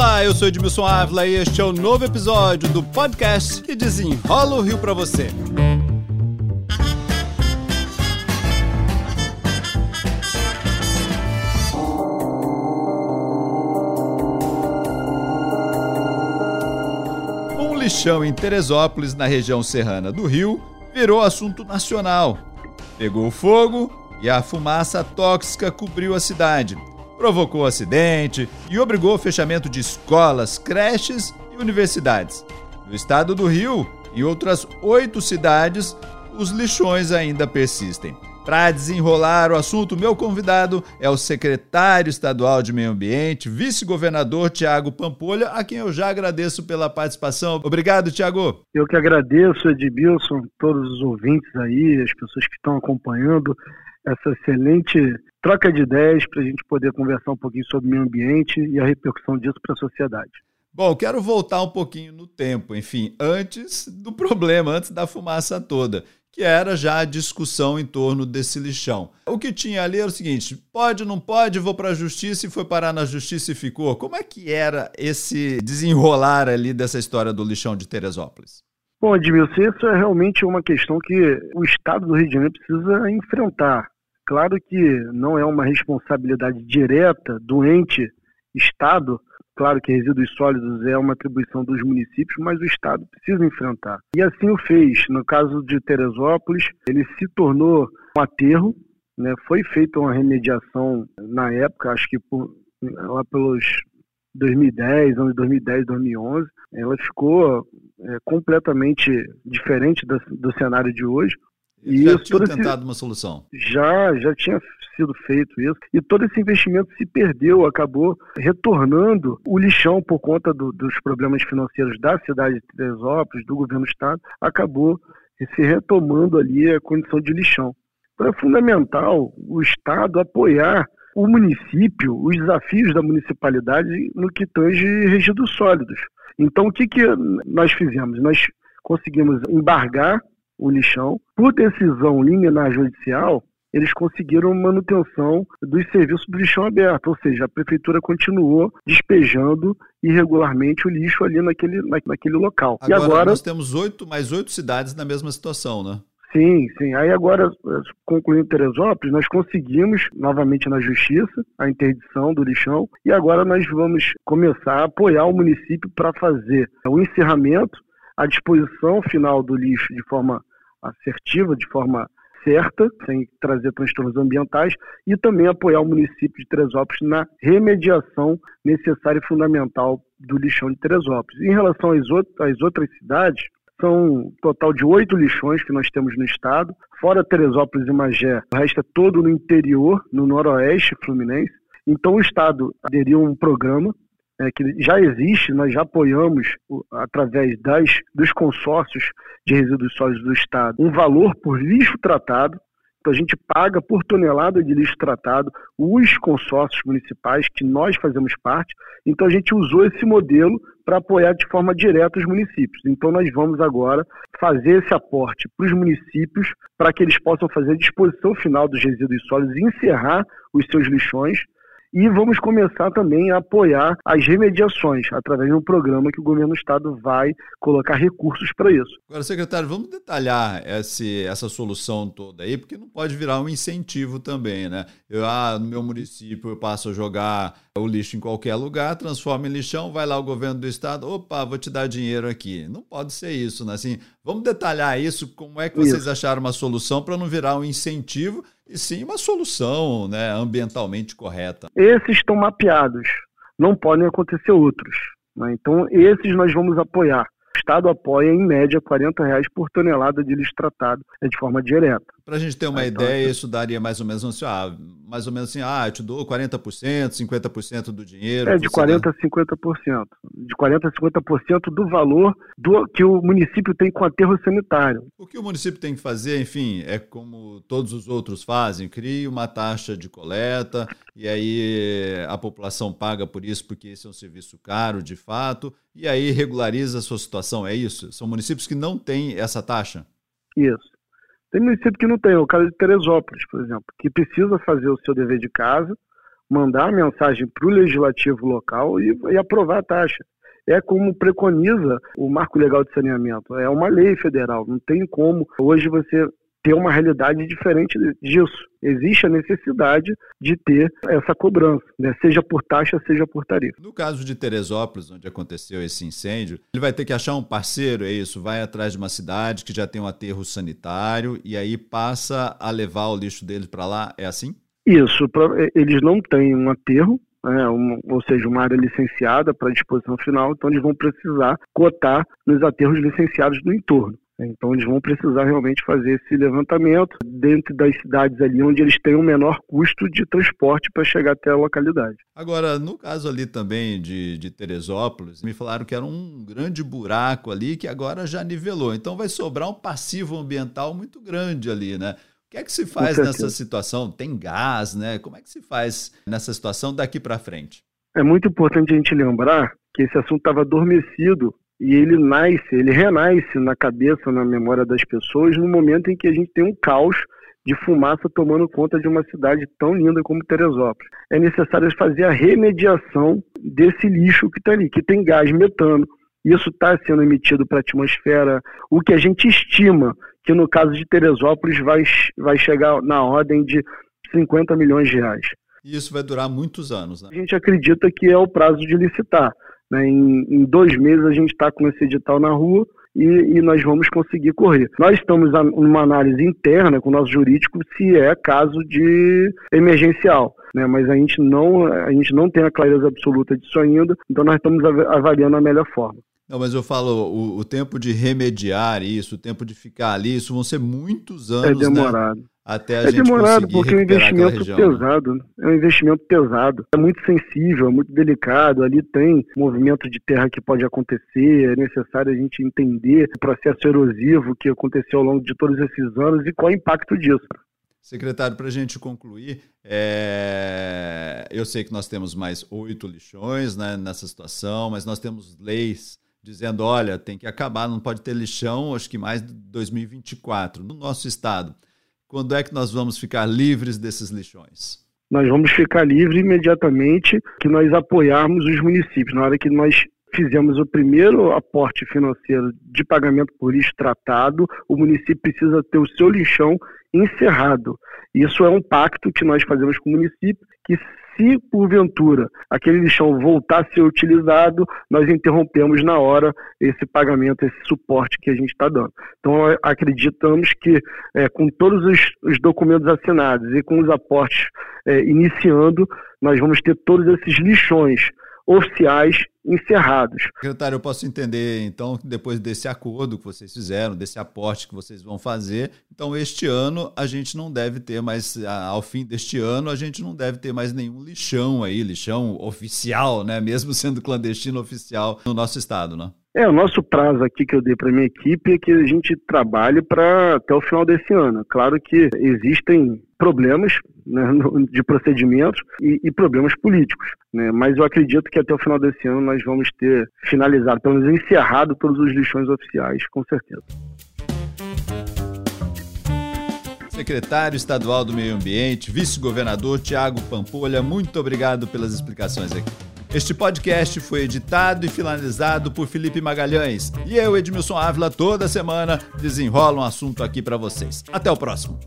Olá, eu sou Edmilson Ávila e este é o novo episódio do podcast que desenrola o Rio para você. Um lixão em Teresópolis, na região serrana do Rio, virou assunto nacional. Pegou fogo e a fumaça tóxica cobriu a cidade provocou acidente e obrigou o fechamento de escolas, creches e universidades. No estado do Rio e outras oito cidades, os lixões ainda persistem. Para desenrolar o assunto, meu convidado é o secretário estadual de Meio Ambiente, vice-governador Tiago Pampolha, a quem eu já agradeço pela participação. Obrigado, Tiago. Eu que agradeço, Edmilson, todos os ouvintes aí, as pessoas que estão acompanhando essa excelente troca de ideias para a gente poder conversar um pouquinho sobre o meio ambiente e a repercussão disso para a sociedade. Bom, quero voltar um pouquinho no tempo, enfim, antes do problema, antes da fumaça toda, que era já a discussão em torno desse lixão. O que tinha ali era o seguinte: pode, não pode, vou para a justiça e foi parar na justiça e ficou. Como é que era esse desenrolar ali dessa história do lixão de Teresópolis? Bom, Edmilson, isso é realmente uma questão que o Estado do Rio de Janeiro precisa enfrentar. Claro que não é uma responsabilidade direta do ente Estado, claro que resíduos sólidos é uma atribuição dos municípios, mas o Estado precisa enfrentar. E assim o fez. No caso de Teresópolis, ele se tornou um aterro, né? foi feita uma remediação na época, acho que por, lá pelos 2010, anos 2010, 2011, ela ficou é, completamente diferente do, do cenário de hoje. E já tinha tentado esse, uma solução? Já, já tinha sido feito isso. E todo esse investimento se perdeu, acabou retornando o lixão por conta do, dos problemas financeiros da cidade de Teresópolis, do governo do estado, acabou se retomando ali a condição de lixão. Então é fundamental o Estado apoiar o município, os desafios da municipalidade no que tange resíduos sólidos. Então, o que, que nós fizemos? Nós conseguimos embargar o lixão. Por decisão liminar judicial, eles conseguiram manutenção dos serviços do lixão aberto, ou seja, a prefeitura continuou despejando irregularmente o lixo ali naquele, naquele local. Agora, e agora nós temos oito, mais oito cidades na mesma situação, né? Sim, sim. Aí agora, concluindo Teresópolis, nós conseguimos novamente na justiça a interdição do lixão e agora nós vamos começar a apoiar o município para fazer o encerramento, a disposição final do lixo de forma assertiva, de forma certa, sem trazer transtornos ambientais, e também apoiar o município de Teresópolis na remediação necessária e fundamental do lixão de Teresópolis. Em relação às, outras cidades, são um total de oito lixões que nós temos no estado, fora Teresópolis e Magé, o resto é todo no interior, no noroeste fluminense. Então o estado aderiu a um programa é, que já existe, nós já apoiamos através das, dos consórcios de resíduos sólidos do estado um valor por lixo tratado então a gente paga por tonelada de lixo tratado os consórcios municipais que nós fazemos parte. Então a gente usou esse modelo para apoiar de forma direta os municípios. Então nós vamos agora fazer esse aporte para os municípios para que eles possam fazer a disposição final dos resíduos sólidos e encerrar os seus lixões e vamos começar também a apoiar as remediações através de um programa que o governo do estado vai colocar recursos para isso. Agora, secretário, vamos detalhar esse, essa solução toda aí, porque não pode virar um incentivo também, né? Eu, ah, no meu município eu passo a jogar o lixo em qualquer lugar, transforma em lixão, vai lá o governo do estado, opa, vou te dar dinheiro aqui. Não pode ser isso, né? Assim, vamos detalhar isso, como é que vocês isso. acharam uma solução para não virar um incentivo e sim uma solução né, ambientalmente correta. Esses estão mapeados, não podem acontecer outros. Né? Então, esses nós vamos apoiar. O Estado apoia, em média, 40 reais por tonelada de lixo tratado é de forma direta. Para a gente ter uma então, ideia, isso daria mais ou menos assim, ah, mais ou menos assim, ah, eu te dou 40%, 50% do dinheiro. É, de 40% a 50%. De 40% a 50% do valor do que o município tem com aterro sanitário. O que o município tem que fazer, enfim, é como todos os outros fazem, cria uma taxa de coleta e aí a população paga por isso porque esse é um serviço caro, de fato, e aí regulariza a sua situação, é isso? São municípios que não têm essa taxa? Isso. Tem município que não tem, o caso de Teresópolis, por exemplo, que precisa fazer o seu dever de casa, mandar a mensagem para o legislativo local e, e aprovar a taxa é como preconiza o marco legal de saneamento. É uma lei federal. Não tem como hoje você ter uma realidade diferente disso. Existe a necessidade de ter essa cobrança, né? seja por taxa, seja por tarifa. No caso de Teresópolis, onde aconteceu esse incêndio, ele vai ter que achar um parceiro, é isso? Vai atrás de uma cidade que já tem um aterro sanitário e aí passa a levar o lixo deles para lá, é assim? Isso, eles não têm um aterro, né, ou seja, uma área licenciada para disposição final, então eles vão precisar cotar nos aterros licenciados do entorno. Então eles vão precisar realmente fazer esse levantamento dentro das cidades ali onde eles têm o um menor custo de transporte para chegar até a localidade. Agora, no caso ali também de, de Teresópolis, me falaram que era um grande buraco ali que agora já nivelou. Então vai sobrar um passivo ambiental muito grande ali, né? O que é que se faz nessa situação? Tem gás, né? Como é que se faz nessa situação daqui para frente? É muito importante a gente lembrar que esse assunto estava adormecido e ele nasce, ele renasce na cabeça, na memória das pessoas, no momento em que a gente tem um caos de fumaça tomando conta de uma cidade tão linda como Teresópolis. É necessário fazer a remediação desse lixo que está ali, que tem gás metano. Isso está sendo emitido para a atmosfera. O que a gente estima que no caso de Teresópolis vai, vai chegar na ordem de 50 milhões de reais. E isso vai durar muitos anos, né? A gente acredita que é o prazo de licitar. Né? Em, em, dois meses a gente está com esse edital na rua e, e, nós vamos conseguir correr. Nós estamos numa análise interna com o nosso jurídico se é caso de emergencial. Né, mas a gente, não, a gente não tem a clareza absoluta disso ainda, então nós estamos avaliando a melhor forma. Não, mas eu falo, o, o, tempo de remediar isso, o tempo de ficar ali, isso vão ser muitos anos. É demorado. Né? Até a é gente demorado porque é um investimento região, né? pesado. Né? É um investimento pesado. É muito sensível, é muito delicado. Ali tem movimento de terra que pode acontecer. É necessário a gente entender o processo erosivo que aconteceu ao longo de todos esses anos e qual é o impacto disso. Secretário, para a gente concluir, é... eu sei que nós temos mais oito lixões né, nessa situação, mas nós temos leis dizendo, olha, tem que acabar, não pode ter lixão, acho que mais de 2024 no nosso estado. Quando é que nós vamos ficar livres desses lixões? Nós vamos ficar livres imediatamente que nós apoiarmos os municípios. Na hora que nós fizemos o primeiro aporte financeiro de pagamento por lixo tratado, o município precisa ter o seu lixão encerrado. Isso é um pacto que nós fazemos com o município, que se porventura aquele lixão voltar a ser utilizado, nós interrompemos na hora esse pagamento, esse suporte que a gente está dando. Então, acreditamos que é, com todos os, os, documentos assinados e com os aportes é, iniciando, nós vamos ter todos esses lixões oficiais encerrados. Secretário, eu posso entender, então, que depois desse acordo que vocês fizeram, desse aporte que vocês vão fazer, então este ano a gente não deve ter mais, ao fim deste ano, a gente não deve ter mais nenhum lixão aí, lixão oficial, né? Mesmo sendo clandestino oficial no nosso estado, né? É, o nosso prazo aqui que eu dei para minha equipe é que a gente trabalhe para até o final desse ano. Claro que existem problemas né, de procedimentos e, e problemas políticos, né, mas eu acredito que até o final desse ano nós vamos ter finalizado, pelo menos encerrado todos os lixões oficiais, com certeza. Secretário Estadual do Meio Ambiente, Vice-Governador Tiago Pampolha, muito obrigado pelas explicações aqui. Este podcast foi editado e finalizado por Felipe Magalhães. E eu, Edmilson Ávila, toda semana desenrola um assunto aqui para vocês. Até o próximo.